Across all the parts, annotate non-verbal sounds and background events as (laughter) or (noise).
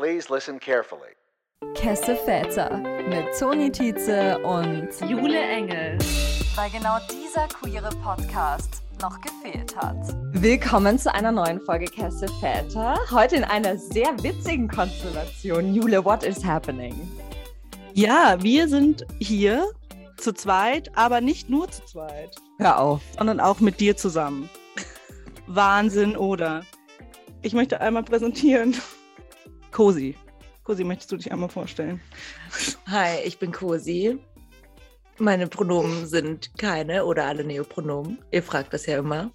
Please listen carefully. Kesse Väter mit Toni Tietze und Jule Engel. Weil genau dieser queere Podcast noch gefehlt hat. Willkommen zu einer neuen Folge Kesse Väter. Heute in einer sehr witzigen Konstellation. Jule, what is happening? Ja, wir sind hier zu zweit, aber nicht nur zu zweit. Hör auf. Sondern auch mit dir zusammen. Wahnsinn, oder? Ich möchte einmal präsentieren. Cosi. Cosi, möchtest du dich einmal vorstellen? Hi, ich bin Cosi. Meine Pronomen sind keine oder alle Neopronomen. Ihr fragt das ja immer.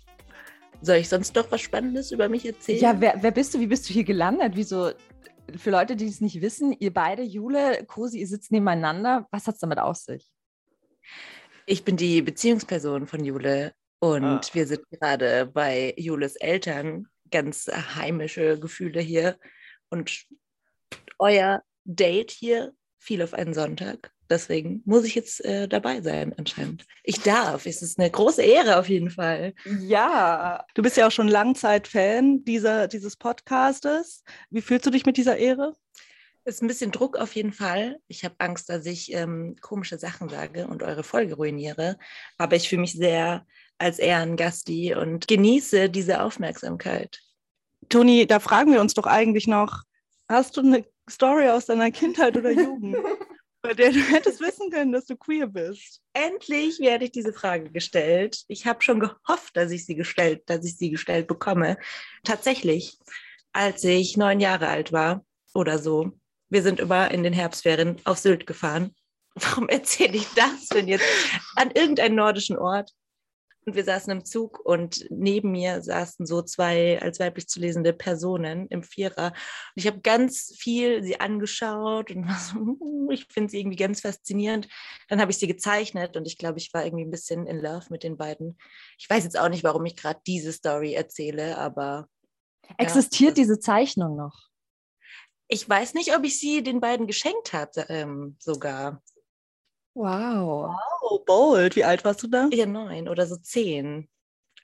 Soll ich sonst noch was Spannendes über mich erzählen? Ja, wer, wer bist du? Wie bist du hier gelandet? Wieso? Für Leute, die es nicht wissen, ihr beide, Jule, Cosi, ihr sitzt nebeneinander. Was hat es damit auf sich? Ich bin die Beziehungsperson von Jule und Ah. wir sind gerade bei Jules Eltern. Ganz heimische Gefühle hier. Und euer Date hier fiel auf einen Sonntag. Deswegen muss ich jetzt äh, dabei sein, anscheinend. Ich darf. Es ist eine große Ehre auf jeden Fall. Ja. Du bist ja auch schon Langzeit-Fan dieser, dieses Podcastes. Wie fühlst du dich mit dieser Ehre? Es ist ein bisschen Druck auf jeden Fall. Ich habe Angst, dass ich ähm, komische Sachen sage und eure Folge ruiniere. Aber ich fühle mich sehr als Ehrengasti und genieße diese Aufmerksamkeit. Toni, da fragen wir uns doch eigentlich noch, hast du eine Story aus deiner Kindheit oder Jugend, (laughs) bei der du hättest wissen können, dass du queer bist? Endlich werde ich diese Frage gestellt. Ich habe schon gehofft, dass ich sie gestellt, dass ich sie gestellt bekomme. Tatsächlich, als ich neun Jahre alt war oder so, wir sind immer in den Herbstferien auf Sylt gefahren. (laughs) Warum erzähle ich das denn jetzt an irgendeinen nordischen Ort? Und wir saßen im Zug und neben mir saßen so zwei als weiblich zu lesende Personen im Vierer. Und ich habe ganz viel sie angeschaut und (laughs) war so, "Uh, ich finde sie irgendwie ganz faszinierend. Dann habe ich sie gezeichnet und ich glaube, ich war irgendwie ein bisschen in love mit den beiden. Ich weiß jetzt auch nicht, warum ich gerade diese Story erzähle, aber Existiert diese Zeichnung noch? ich weiß nicht, ob ich sie den beiden geschenkt habe, ähm, sogar. Wow. Oh, bold. Wie alt warst du da? Ja, neun oder so zehn.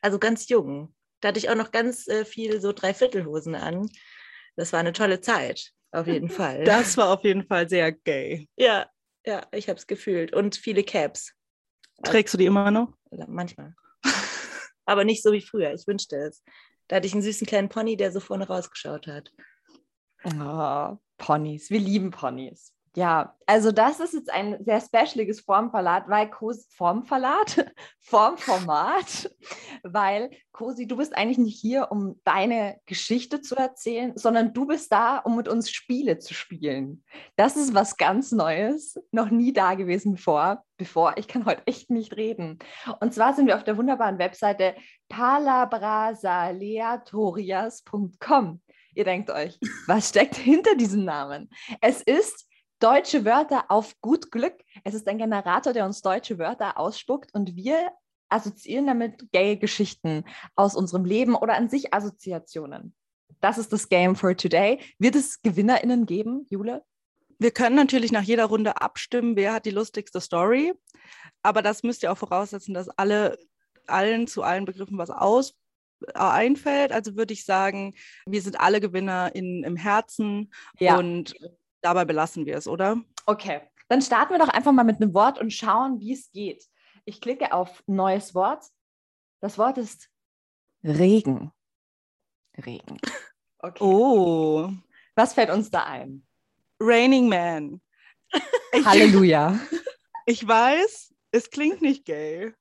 Also ganz jung. Da hatte ich auch noch ganz äh, viel so Dreiviertelhosen an. Das war eine tolle Zeit, auf jeden (laughs) Fall. Das war auf jeden Fall sehr gay. ja, ja, ich habe es gefühlt. Und viele Caps. Trägst du die immer noch? Manchmal. (laughs) Aber nicht so wie früher. Ich wünschte es. Da hatte ich einen süßen kleinen Pony, der so vorne rausgeschaut hat. Oh, Ponys. Wir lieben Ponys. Ja, also das ist jetzt ein sehr specialiges Formverlat, weil Cosi, Formverlat, (laughs) Formformat, weil Cosi, du bist eigentlich nicht hier, um deine Geschichte zu erzählen, sondern du bist da, um mit uns Spiele zu spielen. Das ist was ganz Neues, noch nie da gewesen vor, bevor. Ich kann heute echt nicht reden. Und zwar sind wir auf der wunderbaren Webseite palabrasaleatorias.com. Ihr denkt euch, was steckt hinter diesem Namen? Es ist deutsche Wörter auf gut Glück. Es ist ein Generator, der uns deutsche Wörter ausspuckt und wir assoziieren damit gay Geschichten aus unserem Leben oder an sich Assoziationen. Das ist das Game for today. Wird es GewinnerInnen geben, Jule? Wir können natürlich nach jeder Runde abstimmen, wer hat die lustigste Story. Aber das müsst ihr auch voraussetzen, dass alle, allen zu allen Begriffen was aus, äh, einfällt. Also würde ich sagen, wir sind alle Gewinner in, im Herzen und dabei belassen wir es, oder? Okay, dann starten wir doch einfach mal mit einem Wort und schauen, wie es geht. Ich klicke auf neues Wort. Das Wort ist Regen. Regen. (laughs) Okay. Oh, Was fällt uns da ein? Raining Man. Ich, Halleluja. (laughs) ich weiß, es klingt nicht gay.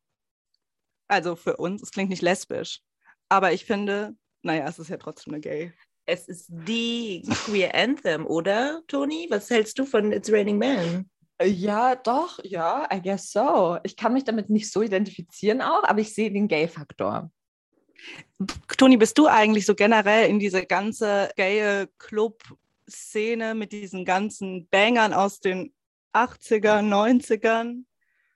Also für uns, es klingt nicht lesbisch. Aber ich finde, naja, es ist ja trotzdem eine gay. Es ist die Queer Anthem, oder, Toni? Was hältst du von It's Raining Man? Ja, doch, ja, I guess so. Ich kann mich damit nicht so identifizieren auch, aber ich sehe den Gay-Faktor. Toni, bist du eigentlich so generell in diese ganze gaye Club-Szene mit diesen ganzen Bangern aus den 80ern, 90ern?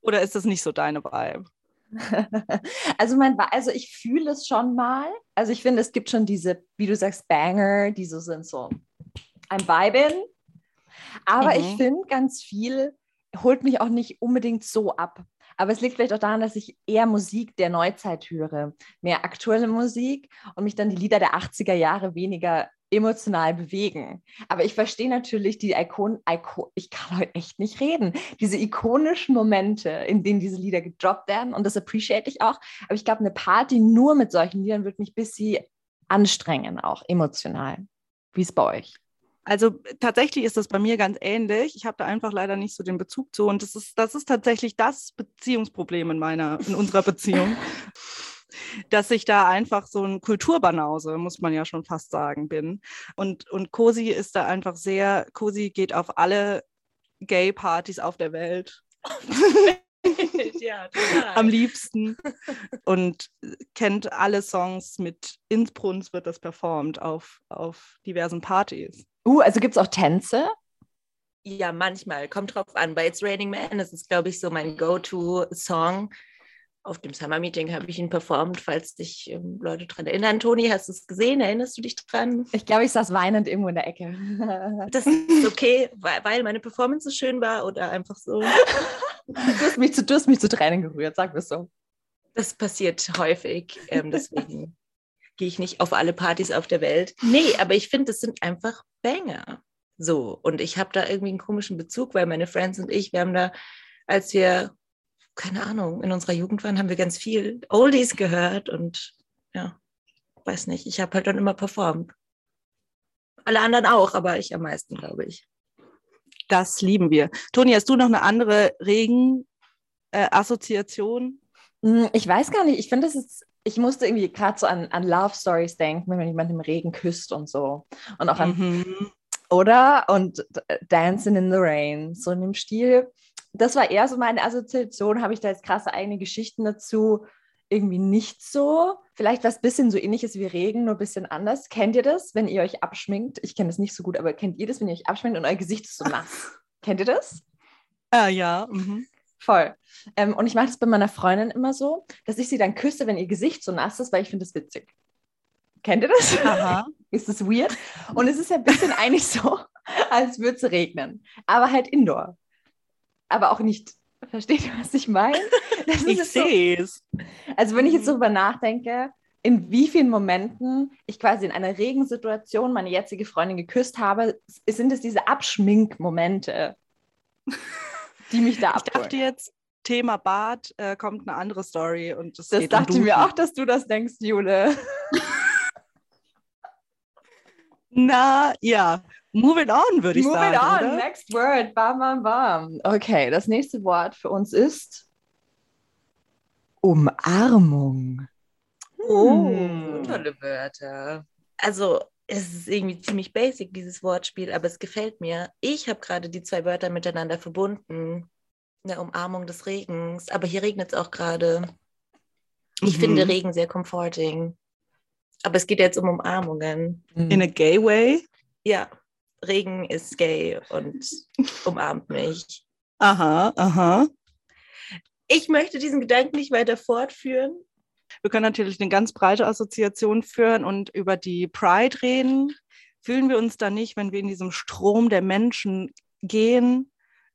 Oder ist das nicht so deine Vibe? (laughs) Also, mein, also ich fühle es schon mal. Also ich finde, es gibt schon diese, wie du sagst, Banger, die so sind so ein Vibe Aber Mhm. ich finde, ganz viel holt mich auch nicht unbedingt so ab. Aber es liegt vielleicht auch daran, dass ich eher Musik der Neuzeit höre, mehr aktuelle Musik und mich dann die Lieder der 80er Jahre weniger emotional bewegen. Aber ich verstehe natürlich die Ikonen, Iko ich kann heute echt nicht reden, diese ikonischen Momente, in denen diese Lieder gedroppt werden und das appreciate ich auch. Aber ich glaube, eine Party nur mit solchen Liedern wird mich ein bisschen anstrengen, auch emotional. Wie ist bei euch? Also tatsächlich ist das bei mir ganz ähnlich. Ich habe da einfach leider nicht so den Bezug zu. Und das ist, das ist tatsächlich das Beziehungsproblem in meiner, in unserer Beziehung. Dass ich da einfach so ein Kulturbanause, muss man ja schon fast sagen, bin. Und, und Cosi ist da einfach sehr, Cosi geht auf alle Gay-Partys auf der Welt. (laughs) ja, Am liebsten. Und kennt alle Songs mit Innsbruns wird das performt auf, auf diversen Partys. Uh, also gibt es auch Tänze? Ja, manchmal. Kommt drauf an. Bei It's Raining Man, das ist, glaube ich, so mein Go-To-Song auf dem Summer Meeting habe ich ihn performt, falls sich ähm, Leute daran erinnern. Toni, hast du es gesehen? Erinnerst du dich dran? Ich glaube, ich saß weinend irgendwo in der Ecke. (laughs) das ist okay, weil, weil meine Performance so schön war oder einfach so. du, hast mich zu, du hast mich zu Tränen gerührt, sag mir so. Das passiert häufig, ähm, deswegen (laughs) gehe ich nicht auf alle Partys auf der Welt. Nee, aber ich finde, das sind einfach Banger. So, und ich habe da irgendwie einen komischen Bezug, weil meine Friends und ich, wir haben da, als wir keine Ahnung, in unserer Jugend waren, haben wir ganz viel Oldies gehört und ja, weiß nicht, ich habe halt dann immer performt. Alle anderen auch, aber ich am meisten, glaube ich. Das lieben wir. Toni, hast du noch eine andere Regen-Assoziation? Äh, ich weiß gar nicht. Ich finde, das ist, ich musste irgendwie gerade so an, an Love Stories denken, wenn jemand im Regen küsst und so. Und auch an, mhm. oder? Und Dancing in the Rain, so in dem Stil das war eher so meine Assoziation. Habe ich da jetzt krasse eigene Geschichten dazu? Irgendwie nicht so. Vielleicht was bisschen so ähnliches wie Regen, nur ein bisschen anders. Kennt ihr das, wenn ihr euch abschminkt? Ich kenne das nicht so gut, aber kennt ihr das, wenn ihr euch abschminkt und euer Gesicht ist so nass? (laughs) kennt ihr das? Ah, ja. Mhm. Voll. Ähm, und ich mache das bei meiner Freundin immer so, dass ich sie dann küsse, wenn ihr Gesicht so nass ist, weil ich finde das witzig. Kennt ihr das? Aha. (laughs) ist das weird? Und es ist ja ein bisschen (laughs) eigentlich so, als würde es regnen. Aber halt indoor aber auch nicht, versteht ihr, was ich meine? (laughs) ich sehe es. So, also wenn ich jetzt darüber nachdenke, in wie vielen Momenten ich quasi in einer Regensituation meine jetzige Freundin geküsst habe, sind es diese Abschminkmomente, (laughs) die mich da abholen. Ich dachte jetzt, Thema Bad äh, kommt eine andere Story und das, das dachte um mir auch, dass du das denkst, Jule. (laughs) Na ja, Moving on, würde ich Moving sagen. Moving on, oder? next word. Bam, bam, bam. Okay, das nächste Wort für uns ist Umarmung. Oh, hm. tolle Wörter. Also, es ist irgendwie ziemlich basic, dieses Wortspiel, aber es gefällt mir. Ich habe gerade die zwei Wörter miteinander verbunden. Eine Umarmung des Regens, aber hier regnet es auch gerade. Ich mhm. finde Regen sehr comforting. Aber es geht jetzt um Umarmungen. In a gay way? Ja. Regen ist gay und umarmt mich. Aha, aha. Ich möchte diesen Gedanken nicht weiter fortführen. Wir können natürlich eine ganz breite Assoziation führen und über die Pride reden. Fühlen wir uns da nicht, wenn wir in diesem Strom der Menschen gehen,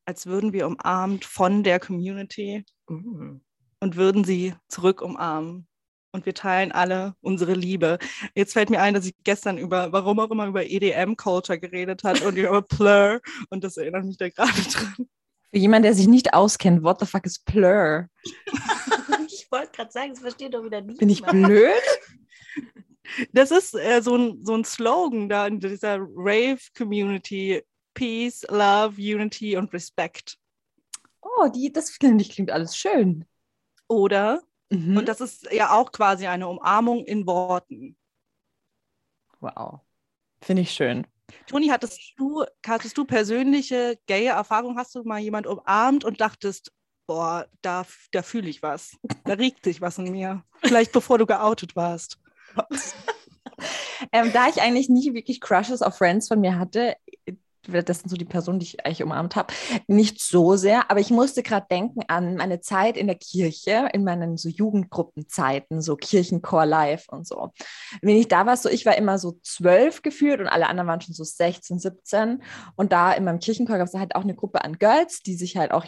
als würden wir umarmt von der Community mhm. und würden sie zurück umarmen? Und wir teilen alle unsere Liebe. Jetzt fällt mir ein, dass ich gestern über, warum auch immer, über EDM-Culture geredet hat und über (laughs) Plur und das erinnert mich da gerade dran. Für jemanden, der sich nicht auskennt, what the fuck is Plur? (laughs) ich wollte gerade sagen, das versteht doch wieder nicht. Bin ich blöd? (laughs) Das ist äh, so, ein, so ein Slogan da in dieser Rave-Community. Peace, Love, Unity und Respect. Oh, die, das finde ich klingt alles schön. Oder Mhm. Und das ist ja auch quasi eine Umarmung in Worten. Wow. Finde ich schön. Toni, hattest du, hattest du persönliche gaye Erfahrung? Hast du mal jemand umarmt und dachtest, boah, da, da fühle ich was. Da regt sich was in mir. Vielleicht bevor du geoutet warst. (laughs) ähm, da ich eigentlich nie wirklich Crushes auf Friends von mir hatte, das sind so die Personen, die ich eigentlich umarmt habe, nicht so sehr, aber ich musste gerade denken an meine Zeit in der Kirche, in meinen so Jugendgruppenzeiten, so Kirchenchor live und so. Wenn ich da war, so ich war immer so zwölf gefühlt und alle anderen waren schon so 16, 17 und da in meinem Kirchenchor gab es halt auch eine Gruppe an Girls, die sich halt auch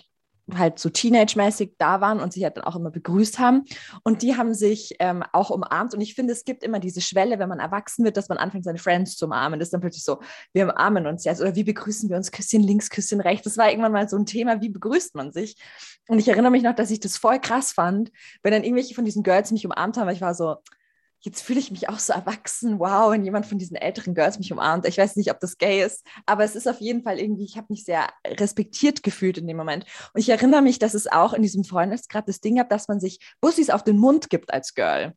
halt so teenage-mäßig da waren und sich halt dann auch immer begrüßt haben. Und die haben sich ähm, auch umarmt. Und ich finde, es gibt immer diese Schwelle, wenn man erwachsen wird, dass man anfängt, seine Friends zu umarmen. Das ist dann plötzlich so, wir umarmen uns jetzt. Oder wie begrüßen wir uns? Küsschen links, Küsschen rechts. Das war irgendwann mal so ein Thema, wie begrüßt man sich? Und ich erinnere mich noch, dass ich das voll krass fand, wenn dann irgendwelche von diesen Girls mich umarmt haben, weil ich war so, jetzt fühle ich mich auch so erwachsen. Wow, wenn jemand von diesen älteren Girls mich umarmt. Ich weiß nicht, ob das gay ist, aber es ist auf jeden Fall irgendwie, ich habe mich sehr respektiert gefühlt in dem Moment. Und ich erinnere mich, dass es auch in diesem Freundesgrad das Ding gab, dass man sich Bussis auf den Mund gibt als Girl.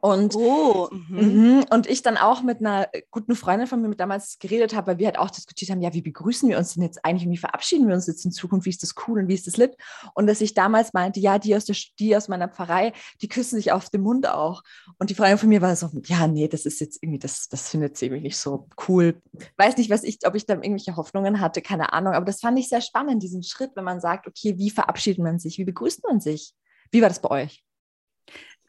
Und, Oh, mhm. und ich dann auch mit einer guten Freundin von mir mit damals geredet habe, weil wir halt auch diskutiert haben, ja, wie begrüßen wir uns denn jetzt eigentlich und wie verabschieden wir uns jetzt in Zukunft, wie ist das cool und wie ist das lit? Und dass ich damals meinte, ja, die aus, der, die aus meiner Pfarrei, die küssen sich auf den Mund auch. Und die Freundin von mir war so, ja, nee, das ist jetzt irgendwie, das, das findet sie irgendwie nicht so cool. Weiß nicht, was ich, ob ich da irgendwelche Hoffnungen hatte, keine Ahnung. Aber das fand ich sehr spannend, diesen Schritt, wenn man sagt, okay, wie verabschiedet man sich, wie begrüßt man sich? Wie war das bei euch?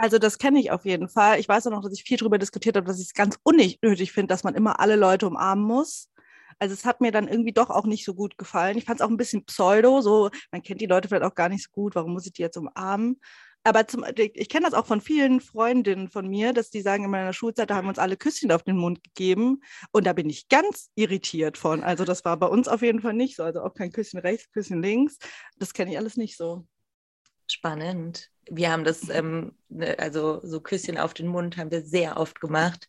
Also das kenne ich auf jeden Fall. Ich weiß auch noch, dass ich viel darüber diskutiert habe, dass ich es ganz unnötig finde, dass man immer alle Leute umarmen muss. Also es hat mir dann irgendwie doch auch nicht so gut gefallen. Ich fand es auch ein bisschen pseudo, so man kennt die Leute vielleicht auch gar nicht so gut, warum muss ich die jetzt umarmen? Aber zum, ich kenne das auch von vielen Freundinnen von mir, dass die sagen, in meiner Schulzeit, da haben wir uns alle Küsschen auf den Mund gegeben. Und da bin ich ganz irritiert von. Also das war bei uns auf jeden Fall nicht so. Also auch kein Küsschen rechts, Küsschen links. Das kenne ich alles nicht so. Spannend. Wir haben das, ähm, ne, also so Küsschen auf den Mund haben wir sehr oft gemacht.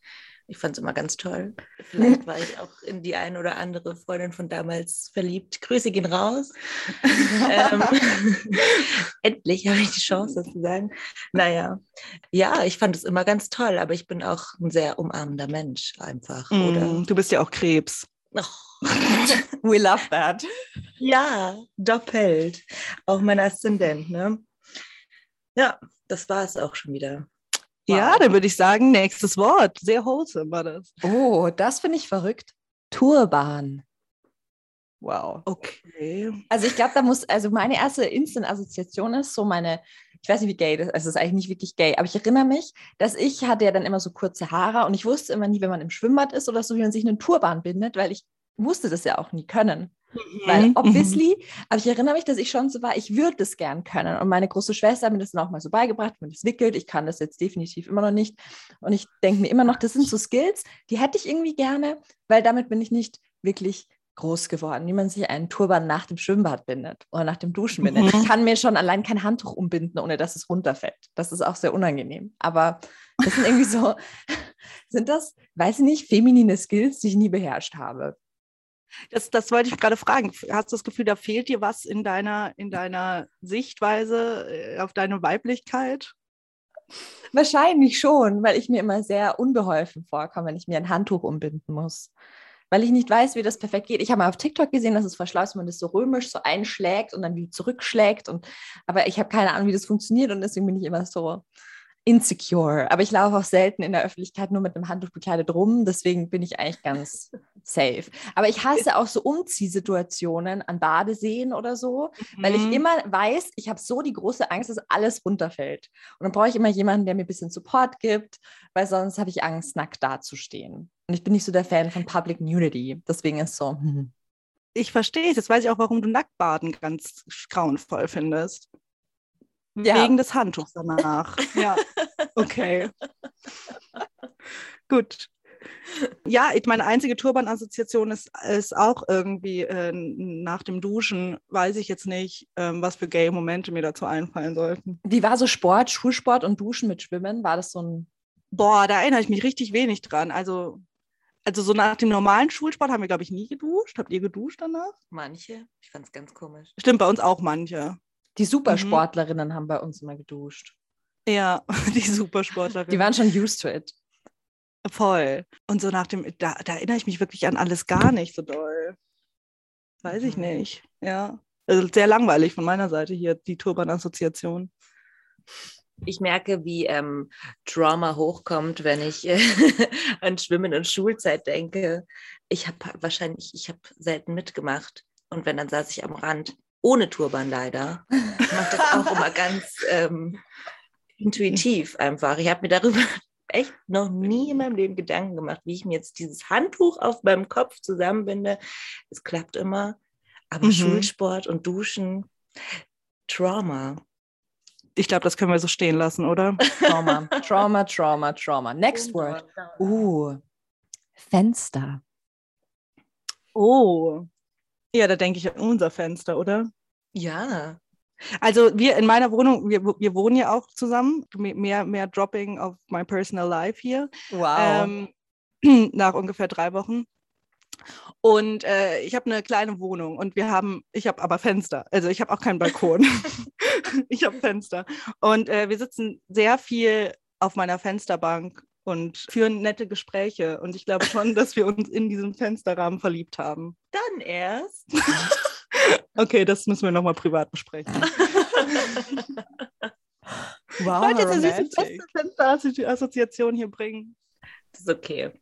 Ich fand es immer ganz toll. Vielleicht war ich auch in die ein oder andere Freundin von damals verliebt. Grüße gehen raus. (laughs) ähm, (laughs) endlich habe ich die Chance, das zu sagen. Naja, ja, ich fand es immer ganz toll, aber ich bin auch ein sehr umarmender Mensch einfach. Oder? Mm, du bist ja auch Krebs. Oh. (laughs) We love that. Ja, doppelt. Auch mein Aszendent, ne? Ja, das war es auch schon wieder. Ja, dann würde ich sagen, nächstes Wort. Sehr wholesome war das. Oh, das finde ich verrückt. Turban. Wow. Okay. Also ich glaube, da muss, also meine erste Instant-Assoziation ist so meine, ich weiß nicht, wie gay das ist, also es ist eigentlich nicht wirklich gay, aber ich erinnere mich, dass ich hatte ja dann immer so kurze Haare und ich wusste immer nie, wenn man im Schwimmbad ist oder so, wie man sich einen Turban bindet, weil ich musste das ja auch nie können. Weil Mhm, obviously, aber ich erinnere mich, dass ich schon so war, ich würde das gern können. Und meine große Schwester hat mir das dann auch mal so beigebracht, man das wickelt. Ich kann das jetzt definitiv immer noch nicht. Und ich denke mir immer noch, das sind so Skills, die hätte ich irgendwie gerne, weil damit bin ich nicht wirklich groß geworden, wie man sich einen Turban nach dem Schwimmbad bindet oder nach dem Duschen bindet. Mhm. Ich kann mir schon allein kein Handtuch umbinden, ohne dass es runterfällt. Das ist auch sehr unangenehm. Aber das sind irgendwie so, (laughs) sind das, weiß ich nicht, feminine Skills, die ich nie beherrscht habe. Das, das wollte ich gerade fragen. Hast du das Gefühl, da fehlt dir was in deiner, in deiner Sichtweise äh, auf deine Weiblichkeit? Wahrscheinlich schon, weil ich mir immer sehr unbeholfen vorkomme, wenn ich mir ein Handtuch umbinden muss. Weil ich nicht weiß, wie das perfekt geht. Ich habe mal auf TikTok gesehen, dass es voll ist, wenn man das so römisch so einschlägt und dann wie zurückschlägt. Und, aber ich habe keine Ahnung, wie das funktioniert und deswegen bin ich immer so insecure. Aber ich laufe auch selten in der Öffentlichkeit nur mit einem Handtuch bekleidet rum. Deswegen bin ich eigentlich ganz safe. Aber ich hasse auch so Umziehsituationen an Badeseen oder so, weil ich Mhm. immer weiß, ich habe so die große Angst, dass alles runterfällt. Und dann brauche ich immer jemanden, der mir ein bisschen Support gibt, weil sonst habe ich Angst, nackt dazustehen. Und ich bin nicht so der Fan von Public Nudity. Deswegen ist so, hm. Ich verstehe es. Jetzt weiß ich auch, warum du Nacktbaden ganz grauenvoll findest. Ja. Wegen des Handtuchs danach. ja, okay. (laughs) Gut. Ja, ich, meine einzige Turban-Assoziation ist, ist auch irgendwie äh, nach dem Duschen, weiß ich jetzt nicht, ähm, was für gay Momente mir dazu einfallen sollten. Wie war so Sport, Schulsport und Duschen mit Schwimmen? War das so ein. Boah, da erinnere ich mich richtig wenig dran. Also, also so nach dem normalen Schulsport haben wir, glaube ich, nie geduscht. Habt ihr geduscht danach? Manche, ich fand es ganz komisch. Stimmt, bei uns auch manche. Die Supersportlerinnen haben bei uns immer geduscht. Ja, (laughs) die Supersportlerin. Die waren schon used to it. Voll. Und so nach dem, da, da erinnere ich mich wirklich an alles gar nicht so doll. Weiß ich Mhm. nicht. Ja. Also sehr langweilig von meiner Seite hier, die Turban-Assoziation. Ich merke, wie ähm, Trauma hochkommt, wenn ich äh, (laughs) an Schwimmen und Schulzeit denke. Ich habe wahrscheinlich, ich habe selten mitgemacht. Und wenn, dann saß ich am Rand, ohne Turban leider. Ich mache das auch (laughs) immer ganz ähm, intuitiv einfach. Ich habe mir darüber echt noch nie in meinem Leben Gedanken gemacht, wie ich mir jetzt dieses Handtuch auf meinem Kopf zusammenbinde. Es klappt immer. Aber Mhm. Schulsport und Duschen, Trauma. Ich glaube, das können wir so stehen lassen, oder? Trauma, (laughs) Trauma, Trauma, Trauma. Next word. Uh, Fenster. Oh. Ja, da denke ich an unser Fenster, oder? Ja. Also wir in meiner Wohnung, wir, wir wohnen ja auch zusammen. Mehr, mehr Dropping of my personal life hier. Wow. Ähm, (clears throat) nach ungefähr drei Wochen. Und äh, ich habe eine kleine Wohnung und wir haben, ich habe aber Fenster. Also ich habe auch keinen Balkon. (laughs) (laughs) ich habe Fenster. Und äh, wir sitzen sehr viel auf meiner Fensterbank und führen nette Gespräche. Und ich glaube schon, dass wir uns in diesem Fensterrahmen verliebt haben. Dann erst. (laughs) Okay, das müssen wir nochmal privat besprechen. (laughs) wow, Ich wollte jetzt eine süße. Fensterassoziation hier bringen. Das ist okay.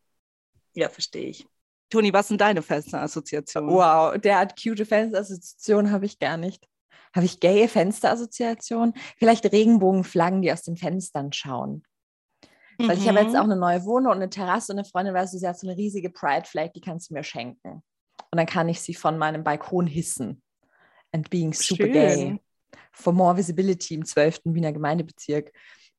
Ja, verstehe ich. Toni, was sind deine Fensterassoziationen? Wow, derart cute Fensterassoziationen habe ich gar nicht. Habe ich gaye Fensterassoziationen? Vielleicht Regenbogenflaggen, die aus den Fenstern schauen. Weil ich habe jetzt auch eine neue Wohnung und eine Terrasse und eine Freundin weiß, sie hat so eine riesige Pride Flag, die kannst du mir schenken. Und dann kann ich sie von meinem Balkon hissen. And being super Schön. gay. For more visibility im 12. Wiener Gemeindebezirk.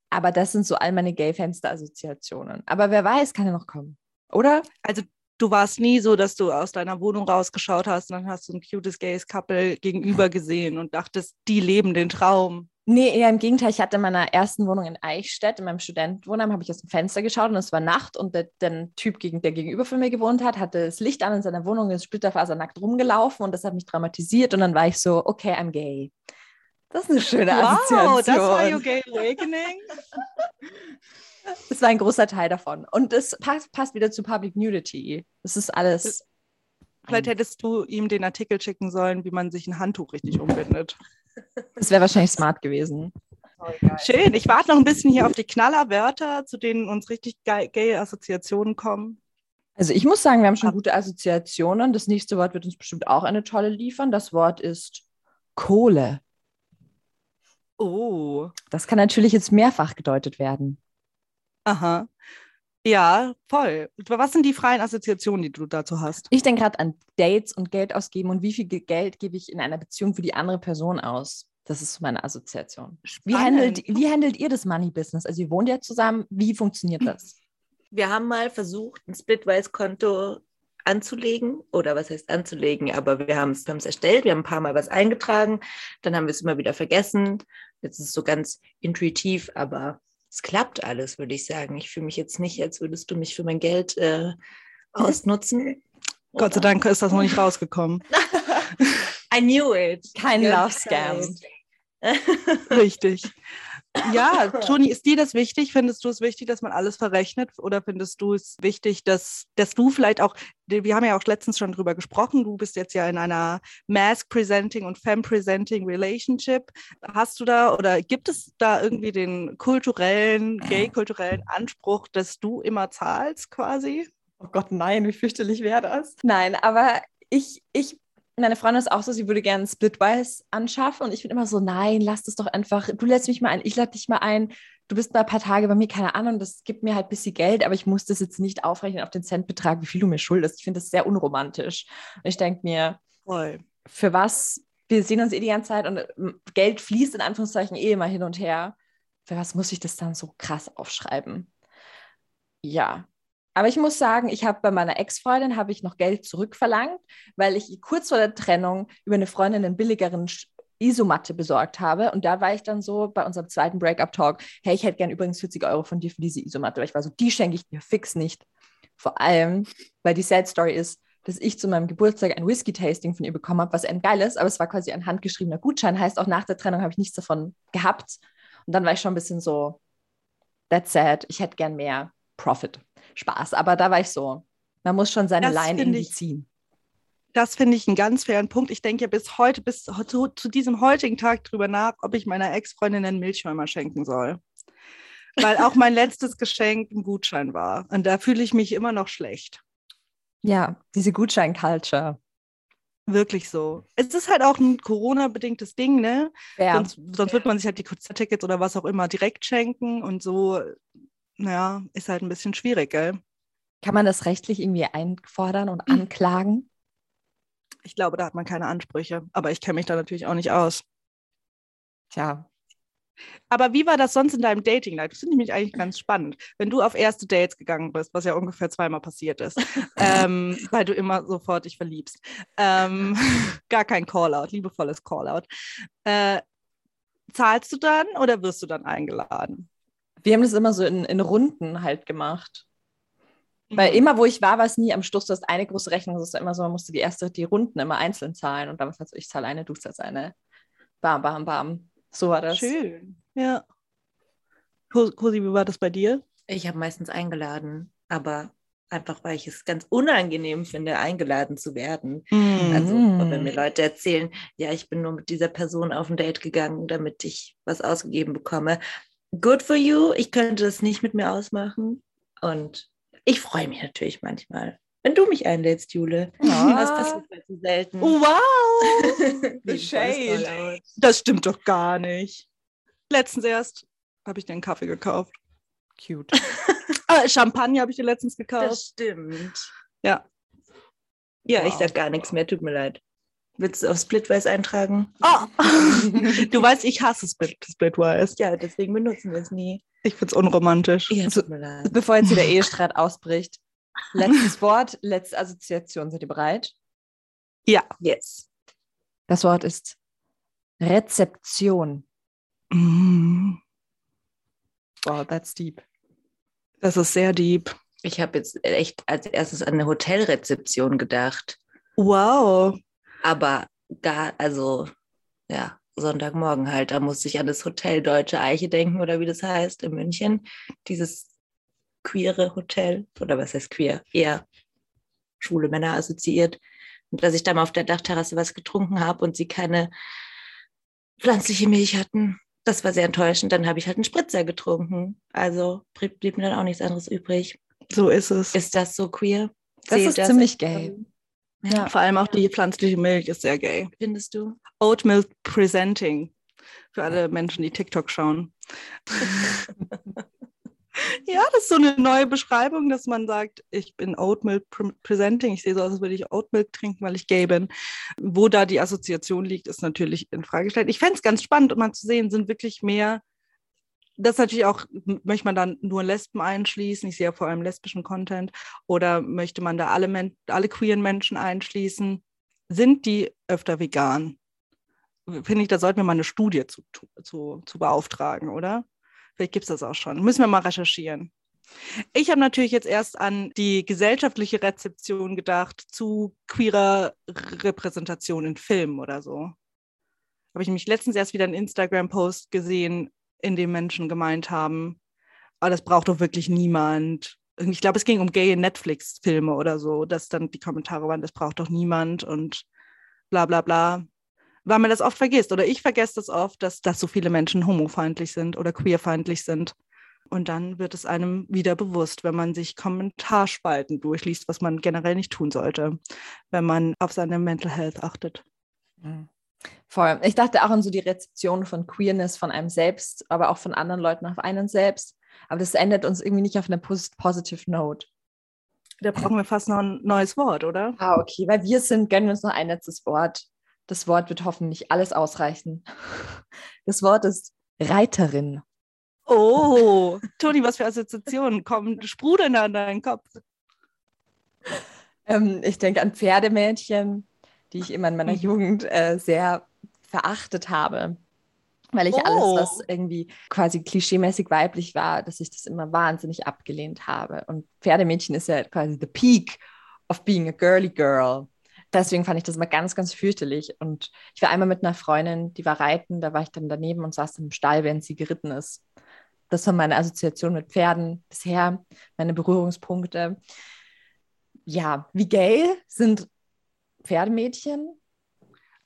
Aber das sind so all meine Gay-Fenster-Assoziationen. Aber wer weiß, kann ja noch kommen. Oder? Also du warst nie so, dass du aus deiner Wohnung rausgeschaut hast und dann hast du ein cutes gayes Couple gegenüber gesehen und dachtest, die leben den Traum. Nee, eher im Gegenteil. Ich hatte in meiner ersten Wohnung in Eichstätt, in meinem Studentenwohnheim, habe ich aus dem Fenster geschaut und es war Nacht und der, der Typ, gegen, der gegenüber von mir gewohnt hat, hatte das Licht an in seiner Wohnung, ist splitterfasernackt rumgelaufen und das hat mich traumatisiert und dann war ich so, okay, I'm gay. Das ist eine schöne Assoziation. das war your gay awakening. (laughs) Das war ein großer Teil davon. Und das passt, passt wieder zu Public Nudity. Das ist alles. Vielleicht hättest du ihm den Artikel schicken sollen, wie man sich ein Handtuch richtig umbindet. Das wäre wahrscheinlich smart gewesen. Schön. Ich warte noch ein bisschen hier auf die Knallerwörter, zu denen uns richtig gay, gay Assoziationen kommen. Also ich muss sagen, wir haben schon gute Assoziationen. Das nächste Wort wird uns bestimmt auch eine tolle liefern. Das Wort ist Kohle. Oh. Das kann natürlich jetzt mehrfach gedeutet werden. Aha. Ja, voll. Was sind die freien Assoziationen, die du dazu hast? Ich denke gerade an Dates und Geld ausgeben und wie viel Ge- Geld gebe ich in einer Beziehung für die andere Person aus. Das ist so meine Assoziation. Wie handelt, wie handelt ihr das Money-Business? Also ihr wohnt ja zusammen. Wie funktioniert das? Wir haben mal versucht, ein Splitwise-Konto anzulegen. Oder was heißt anzulegen? Aber wir haben es erstellt. Wir haben ein paar Mal was eingetragen. Dann haben wir es immer wieder vergessen. Jetzt ist es so ganz intuitiv, aber es klappt alles, würde ich sagen. Ich fühle mich jetzt nicht, als würdest du mich für mein Geld äh, (laughs) ausnutzen. Gott sei Dank ist das noch nicht (laughs) rausgekommen. I knew it. Kein Ja, Love Scam. (laughs) Richtig. Ja, (laughs) Toni, ist dir das wichtig? Findest du es wichtig, dass man alles verrechnet? Oder findest du es wichtig, dass, dass du vielleicht auch, wir haben ja auch letztens schon drüber gesprochen, du bist jetzt ja in einer Mask-Presenting und Femme-Presenting Relationship. Hast du da oder gibt es da irgendwie den kulturellen, gay-kulturellen Anspruch, dass du immer zahlst quasi? Oh Gott, nein, wie fürchterlich wäre das? Nein, aber ich, ich, meine Freundin ist auch so, sie würde gerne Splitwise anschaffen und ich bin immer so, nein, lass das doch einfach, du lädst mich mal ein, ich lade dich mal ein, du bist mal ein paar Tage bei mir, keine Ahnung, das gibt mir halt ein bisschen Geld, aber ich muss das jetzt nicht aufrechnen auf den Centbetrag, wie viel du mir schuldest. Ich finde das sehr unromantisch. Und ich denke mir, Voll. für was, wir sehen uns eh die ganze Zeit und ähm, Geld fließt in Anführungszeichen eh immer hin und her. Für was muss ich das dann so krass aufschreiben? Ja. Aber ich muss sagen, ich habe bei meiner Ex-Freundin habe ich noch Geld zurückverlangt, weil ich kurz vor der Trennung über eine Freundin einen billigeren Isomatte besorgt habe. Und da war ich dann so bei unserem zweiten Breakup-Talk, hey, ich hätte gern übrigens 40 Euro von dir für diese Isomatte. Weil ich war so, die schenke ich dir fix nicht. Vor allem, weil die Sad Story ist, dass ich zu meinem Geburtstag ein Whisky-Tasting von ihr bekommen habe, was ein geil ist, aber es war quasi ein handgeschriebener Gutschein. Heißt, auch nach der Trennung habe ich nichts davon gehabt. Und dann war ich schon ein bisschen so, that's sad, ich hätte gern mehr Profit, Spaß. Aber da war ich so, man muss schon seine finde irgendwie ziehen. Das finde ich einen ganz fairen Punkt. Ich denke ja bis heute, bis zu, zu diesem heutigen Tag drüber nach, ob ich meiner Ex-Freundin einen Milchschäumer schenken soll. Weil auch mein letztes Geschenk ein Gutschein war. Und da fühle ich mich immer noch schlecht. Ja, diese Gutschein-Culture. Wirklich so. Es ist halt auch ein Corona-bedingtes Ding, ne? Ja. Sonst, sonst wird man sich halt die Konzerttickets oder was auch immer direkt schenken und so, naja, ist halt ein bisschen schwierig, gell? Kann man das rechtlich irgendwie einfordern und Hm. anklagen? Ich glaube, da hat man keine Ansprüche, aber ich kenne mich da natürlich auch nicht aus. Tja, Aber wie war das sonst in deinem Dating Life? Das finde ich mich eigentlich ganz spannend. Wenn du auf erste Dates gegangen bist, was ja ungefähr zweimal passiert ist, (laughs) ähm, weil du immer sofort dich verliebst. Ähm, (laughs) gar kein Callout, liebevolles Callout. Äh, zahlst du dann oder wirst du dann eingeladen? Wir haben das immer so in, in Runden halt gemacht. Weil Mhm. immer, wo ich war, war es nie am Schluss, du hast eine große Rechnung, es ist immer so, man musste die erste, die Runden immer einzeln zahlen und dann war es halt so, ich zahle eine, du zahlst eine. Bam, bam, bam. So war das. Schön. Ja. Cosi, wie war das bei dir? Ich habe meistens eingeladen, aber einfach, weil ich es ganz unangenehm finde, eingeladen zu werden. Also, Mhm. wenn mir Leute erzählen, ja, ich bin nur mit dieser Person auf ein Date gegangen, damit ich was ausgegeben bekomme. Good for you. Ich könnte das nicht mit mir ausmachen. Und ich freue mich natürlich manchmal, wenn du mich einlädst, Jule. Ja. Das passiert halt so selten. Oh, wow! (laughs) Wie shade. Das stimmt doch gar nicht. Letztens erst habe ich dir einen Kaffee gekauft. Cute. (laughs) Ah, Champagner habe ich dir letztens gekauft. Das stimmt. Ja. Ja, ich Wow. sag gar nichts mehr, tut mir leid. Willst du auf Splitwise eintragen? Ah. (laughs) du weißt, ich hasse Split, Splitwise. Ja, deswegen benutzen wir es nie. Ich finde es unromantisch. Ja, Also- tut mir leid. Bevor jetzt hier der Ehestreit ausbricht, letztes (laughs) Wort, letzte Assoziation. Seid ihr bereit? Yes. Das Wort ist Rezeption. Mm, Wow, that's deep. Das ist sehr deep. Ich habe jetzt echt als erstes an eine Hotelrezeption gedacht. Wow. Aber da, also, ja, Sonntagmorgen halt, da musste ich an das Hotel Deutsche Eiche denken oder wie das heißt in München. Dieses queere Hotel. Oder was heißt queer? Eher schwule Männer assoziiert. Und dass ich da mal auf der Dachterrasse was getrunken habe und sie keine pflanzliche Milch hatten. Das war sehr enttäuschend. Dann habe ich halt einen Spritzer getrunken. Also blieb mir dann auch nichts anderes übrig. So ist es. Ist das so queer? Das Zählt ist ziemlich gay. Ja, Vor allem auch die pflanzliche Milch ist sehr gay. findest du? Oat Milk Presenting. Für alle Menschen, die TikTok schauen. (laughs) ja, das ist so eine neue Beschreibung, dass man sagt, ich bin Oat Milk pre Presenting. Ich sehe so aus, als würde ich Oat Milk trinken, weil ich gay bin. Wo da die Assoziation liegt, ist natürlich in Frage gestellt. Ich fände es ganz spannend, um mal zu sehen, sind wirklich mehr. Das ist natürlich auch, möchte man dann nur Lesben einschließen? Ich sehe ja vor allem lesbischen Content. Oder möchte man da alle, Men alle queeren Menschen einschließen? Sind die öfter vegan? Finde ich, da sollten wir mal eine Studie zu, zu, zu beauftragen, oder? Vielleicht gibt es das auch schon. Müssen wir mal recherchieren. Ich habe natürlich jetzt erst an die gesellschaftliche Rezeption gedacht zu queerer Repräsentation in Filmen oder so. Habe ich nämlich letztens erst wieder einen Instagram-Post gesehen, in dem Menschen gemeint haben, aber das braucht doch wirklich niemand. Ich glaube, es ging um gay Netflix-Filme oder so, dass dann die Kommentare waren, das braucht doch niemand und bla bla bla. Weil man das oft vergisst oder ich vergesse das oft, dass, dass so viele Menschen homofeindlich sind oder queerfeindlich sind. Und dann wird es einem wieder bewusst, wenn man sich Kommentarspalten durchliest, was man generell nicht tun sollte, wenn man auf seine Mental Health achtet. Mhm. Voll. Ich dachte auch an so die Rezeption von Queerness von einem selbst, aber auch von anderen Leuten auf einen selbst. Aber das endet uns irgendwie nicht auf einer pos positive Note. Da brauchen wir fast noch ein neues Wort, oder? Ah, okay, weil wir sind, gönnen wir uns noch ein letztes Wort. Das Wort wird hoffentlich alles ausreichen. (laughs) Das Wort ist Reiterin. Oh, Toni, was für Assoziationen kommen, sprudeln da in deinen Kopf? Ähm, ich denke an Pferdemädchen, die ich immer in meiner Mhm. Jugend äh, sehr verachtet habe. Weil ich Oh. alles, was irgendwie quasi klischeemäßig weiblich war, dass ich das immer wahnsinnig abgelehnt habe. Und Pferdemädchen ist ja quasi the peak of being a girly girl. Deswegen fand ich das immer ganz, ganz fürchterlich. Und ich war einmal mit einer Freundin, die war reiten, da war ich dann daneben und saß im Stall, während sie geritten ist. Das war meine Assoziation mit Pferden bisher, meine Berührungspunkte. Ja, wie gay sind Pferdemädchen?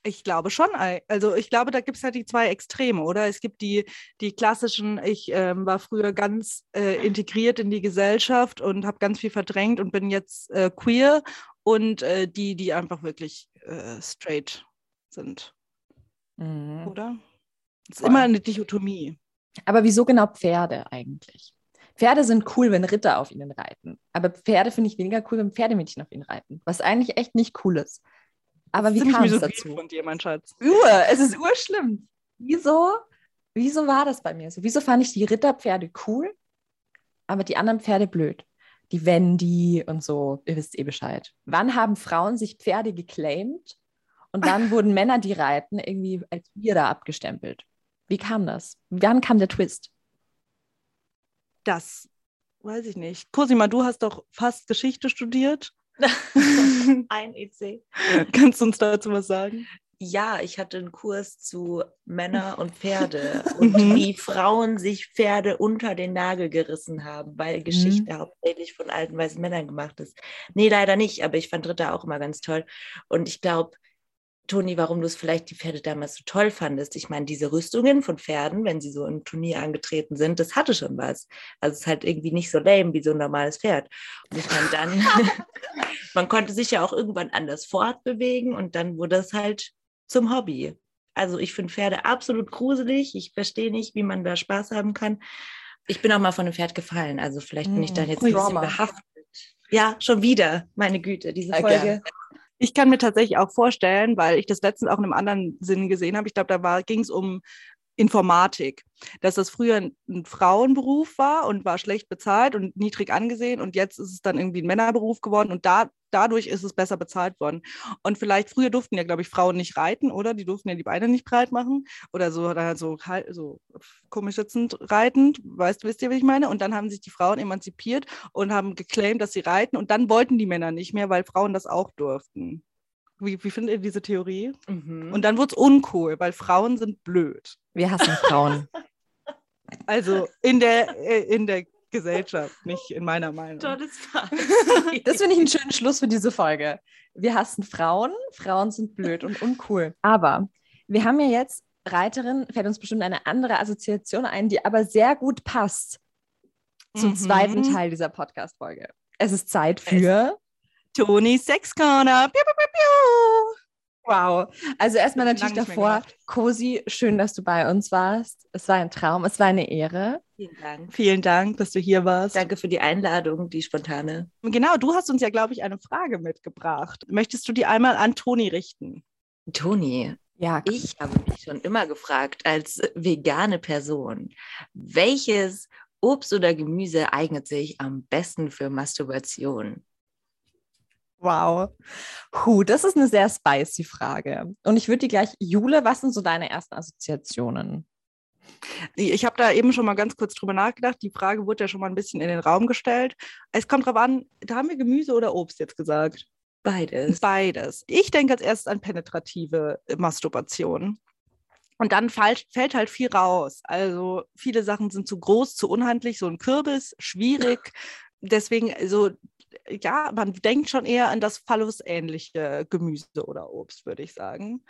Ich glaube schon. Also ich glaube, da gibt es halt die zwei Extreme, oder? Es gibt die, die klassischen, ich ähm, war früher ganz äh, integriert in die Gesellschaft und habe ganz viel verdrängt und bin jetzt äh, queer und äh, die, die einfach wirklich äh, straight sind, Mhm. oder? Es ist Voll. immer eine Dichotomie. Aber wieso genau Pferde eigentlich? Pferde sind cool, wenn Ritter auf ihnen reiten. Aber Pferde finde ich weniger cool, wenn Pferdemädchen auf ihnen reiten. Was eigentlich echt nicht cool ist. Aber wie Ziemlich kam es dazu? von dir, mein Schatz. Ur, es ist urschlimm. Wieso wieso war das bei mir so? Wieso fand ich die Ritterpferde cool, aber die anderen Pferde blöd? Die Wendy und so, ihr wisst eh Bescheid. Wann haben Frauen sich Pferde geclaimed und wann (laughs) wurden Männer, die reiten, irgendwie als wir da abgestempelt? Wie kam das? Wann kam der Twist? Das weiß ich nicht. Cosima, du hast doch fast Geschichte studiert. (laughs) Ein EC. (laughs) Kannst du uns dazu was sagen? Ja, ich hatte einen Kurs zu Männer (laughs) und Pferde und Mhm. wie Frauen sich Pferde unter den Nagel gerissen haben, weil Geschichte hauptsächlich von alten weißen Männern gemacht ist. Nee, leider nicht, aber ich fand Ritter auch immer ganz toll. Und ich glaube, Toni, warum du es vielleicht die Pferde damals so toll fandest. Ich meine, diese Rüstungen von Pferden, wenn sie so im Turnier angetreten sind, das hatte schon was. Also es ist halt irgendwie nicht so lame wie so ein normales Pferd. Und ich meine, dann, (laughs) (laughs) man konnte sich ja auch irgendwann anders fortbewegen und dann wurde es halt zum Hobby. Also ich finde Pferde absolut gruselig. Ich verstehe nicht, wie man da Spaß haben kann. Ich bin auch mal von einem Pferd gefallen, also vielleicht bin ich dann jetzt ein bisschen behaftet. Ja, schon wieder, meine Güte, diese Folge. gerne. Ich kann mir tatsächlich auch vorstellen, weil ich das letztens auch in einem anderen Sinn gesehen habe. Ich glaube, da ging es um Informatik, dass das früher ein, ein Frauenberuf war und war schlecht bezahlt und niedrig angesehen und jetzt ist es dann irgendwie ein Männerberuf geworden und da, dadurch ist es besser bezahlt worden. Und vielleicht früher durften ja, glaube ich, Frauen nicht reiten, oder? Die durften ja die Beine nicht breit machen oder so, oder so, so komisch sitzend reitend, weißt du, wisst ihr, wie ich meine? Und dann haben sich die Frauen emanzipiert und haben geclaimt, dass sie reiten und dann wollten die Männer nicht mehr, weil Frauen das auch durften. Wie, wie findet ihr diese Theorie? Mhm. Und dann wurde es uncool, weil Frauen sind blöd. Wir hassen Frauen. (laughs) Also in der, äh, in der Gesellschaft, nicht in meiner Meinung. Tolles Fazit. (laughs) Das finde ich einen schönen Schluss für diese Folge. Wir hassen Frauen, Frauen sind blöd und uncool. Aber wir haben ja jetzt Reiterin, fällt uns bestimmt eine andere Assoziation ein, die aber sehr gut passt zum Mhm. zweiten Teil dieser Podcast-Folge. Es ist Zeit für. Toni Sex Corner. Piu, piu, piu, piu. Wow. Also erstmal natürlich davor. Cosi, schön, dass du bei uns warst. Es war ein Traum, es war eine Ehre. Vielen Dank. Vielen Dank, dass du hier warst. Danke für die Einladung, die spontane. Genau, du hast uns ja, glaube ich, eine Frage mitgebracht. Möchtest du die einmal an Toni richten? Toni, Ja, ich habe mich schon immer gefragt, als vegane Person, welches Obst oder Gemüse eignet sich am besten für Masturbation? Wow. Huh, das ist eine sehr spicy Frage. Und ich würde die gleich, Jule, was sind so deine ersten Assoziationen? Ich habe da eben schon mal ganz kurz drüber nachgedacht. Die Frage wurde ja schon mal ein bisschen in den Raum gestellt. Es kommt drauf an, da haben wir Gemüse oder Obst jetzt gesagt. Beides. Beides. Ich denke als erstes an penetrative äh, Masturbation. Und dann fällt, fällt halt viel raus. Also viele Sachen sind zu groß, zu unhandlich, so ein Kürbis, schwierig. Deswegen, also, ja, man denkt schon eher an das Phallus-ähnliche Gemüse oder Obst, würde ich sagen.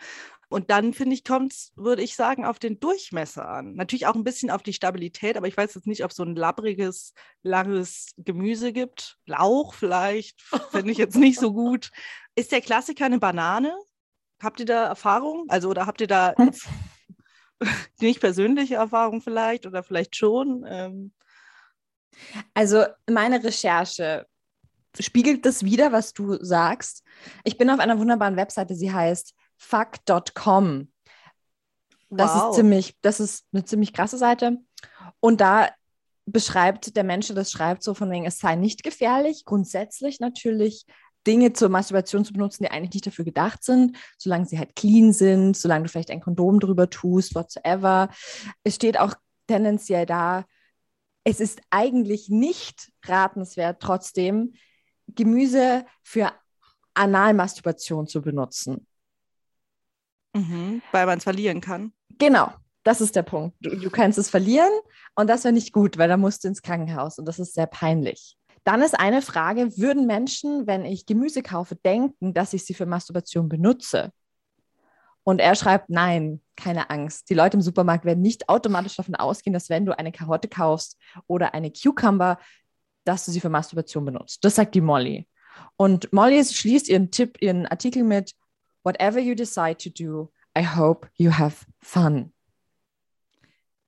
Und dann, finde ich, kommt es, würde ich sagen, auf den Durchmesser an. Natürlich auch ein bisschen auf die Stabilität, aber ich weiß jetzt nicht, ob es so ein labbriges, langes Gemüse gibt. Lauch vielleicht, finde ich jetzt nicht so gut. Ist der Klassiker eine Banane? Habt ihr da Erfahrung? Also, oder habt ihr da (laughs) nicht persönliche Erfahrung vielleicht oder vielleicht schon? Ähm, Also meine Recherche spiegelt das wieder, was du sagst. Ich bin auf einer wunderbaren Webseite, sie heißt fuck.com. Das wow. ist ziemlich, das ist eine ziemlich krasse Seite. Und da beschreibt der Mensch, das schreibt, so von wegen, es sei nicht gefährlich, grundsätzlich natürlich Dinge zur Masturbation zu benutzen, die eigentlich nicht dafür gedacht sind, solange sie halt clean sind, solange du vielleicht ein Kondom drüber tust, whatsoever. Es steht auch tendenziell da, es ist eigentlich nicht ratenswert, trotzdem Gemüse für Analmasturbation zu benutzen. mhm, weil man es verlieren kann. Genau, das ist der Punkt. Du, du kannst es verlieren und das wäre nicht gut, weil da musst du ins Krankenhaus und das ist sehr peinlich. Dann ist eine Frage, würden Menschen, wenn ich Gemüse kaufe, denken, dass ich sie für Masturbation benutze? Und er schreibt, nein, keine Angst. Die Leute im Supermarkt werden nicht automatisch davon ausgehen, dass wenn du eine Karotte kaufst oder eine Cucumber, dass du sie für Masturbation benutzt. Das sagt die Molly. Und Molly schließt ihren Tipp, ihren Artikel mit, whatever you decide to do, I hope you have fun.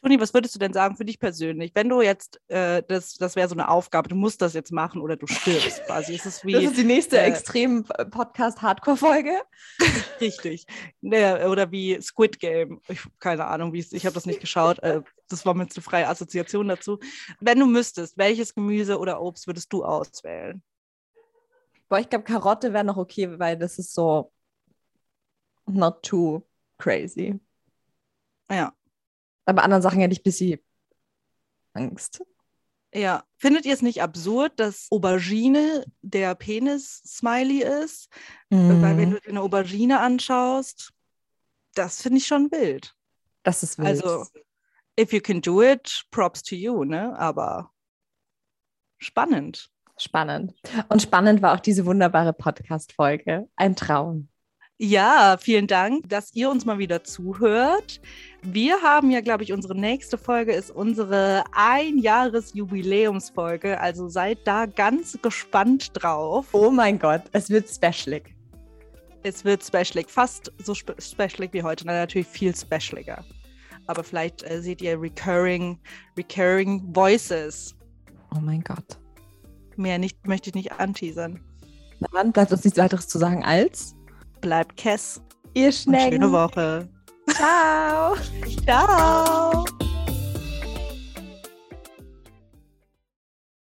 Toni, was würdest du denn sagen für dich persönlich? Wenn du jetzt, äh, das, das wäre so eine Aufgabe, du musst das jetzt machen oder du stirbst quasi. Ist es wie, Das ist die nächste äh, extrem Podcast-Hardcore-Folge. (laughs) Richtig. Ne, oder wie Squid Game. Ich, keine Ahnung, wie ich habe das nicht geschaut. Äh, das war mir jetzt eine freie Assoziation dazu. Wenn du müsstest, welches Gemüse oder Obst würdest du auswählen? Boah, ich glaube, Karotte wäre noch okay, weil das ist so not too crazy. Ja. Aber anderen Sachen hätte ich ein bisschen Angst. Ja. Findet ihr es nicht absurd, dass Aubergine der Penis-Smiley ist? Weil wenn du dir eine Aubergine anschaust, das finde ich schon wild. das ist wild. Also, if you can do it, props to you, ne? Aber spannend. spannend. Und spannend war auch diese wunderbare Podcast-Folge. Ein Traum. Ja, vielen Dank, dass ihr uns mal wieder zuhört. Wir haben ja, glaube ich, unsere nächste Folge ist unsere Einjahres-Jubiläumsfolge. Also seid da ganz gespannt drauf. Oh mein Gott, es wird specialig. Es wird specialig, fast so spe specialig wie heute. Na, natürlich viel specialiger. Aber vielleicht äh, seht ihr recurring, recurring Voices. Oh mein Gott. Mehr nicht, möchte ich nicht anteasern. Na dann bleibt uns nichts weiteres zu sagen als Bleibt Kess. ihr schnell. schöne Woche. Ciao. Ciao.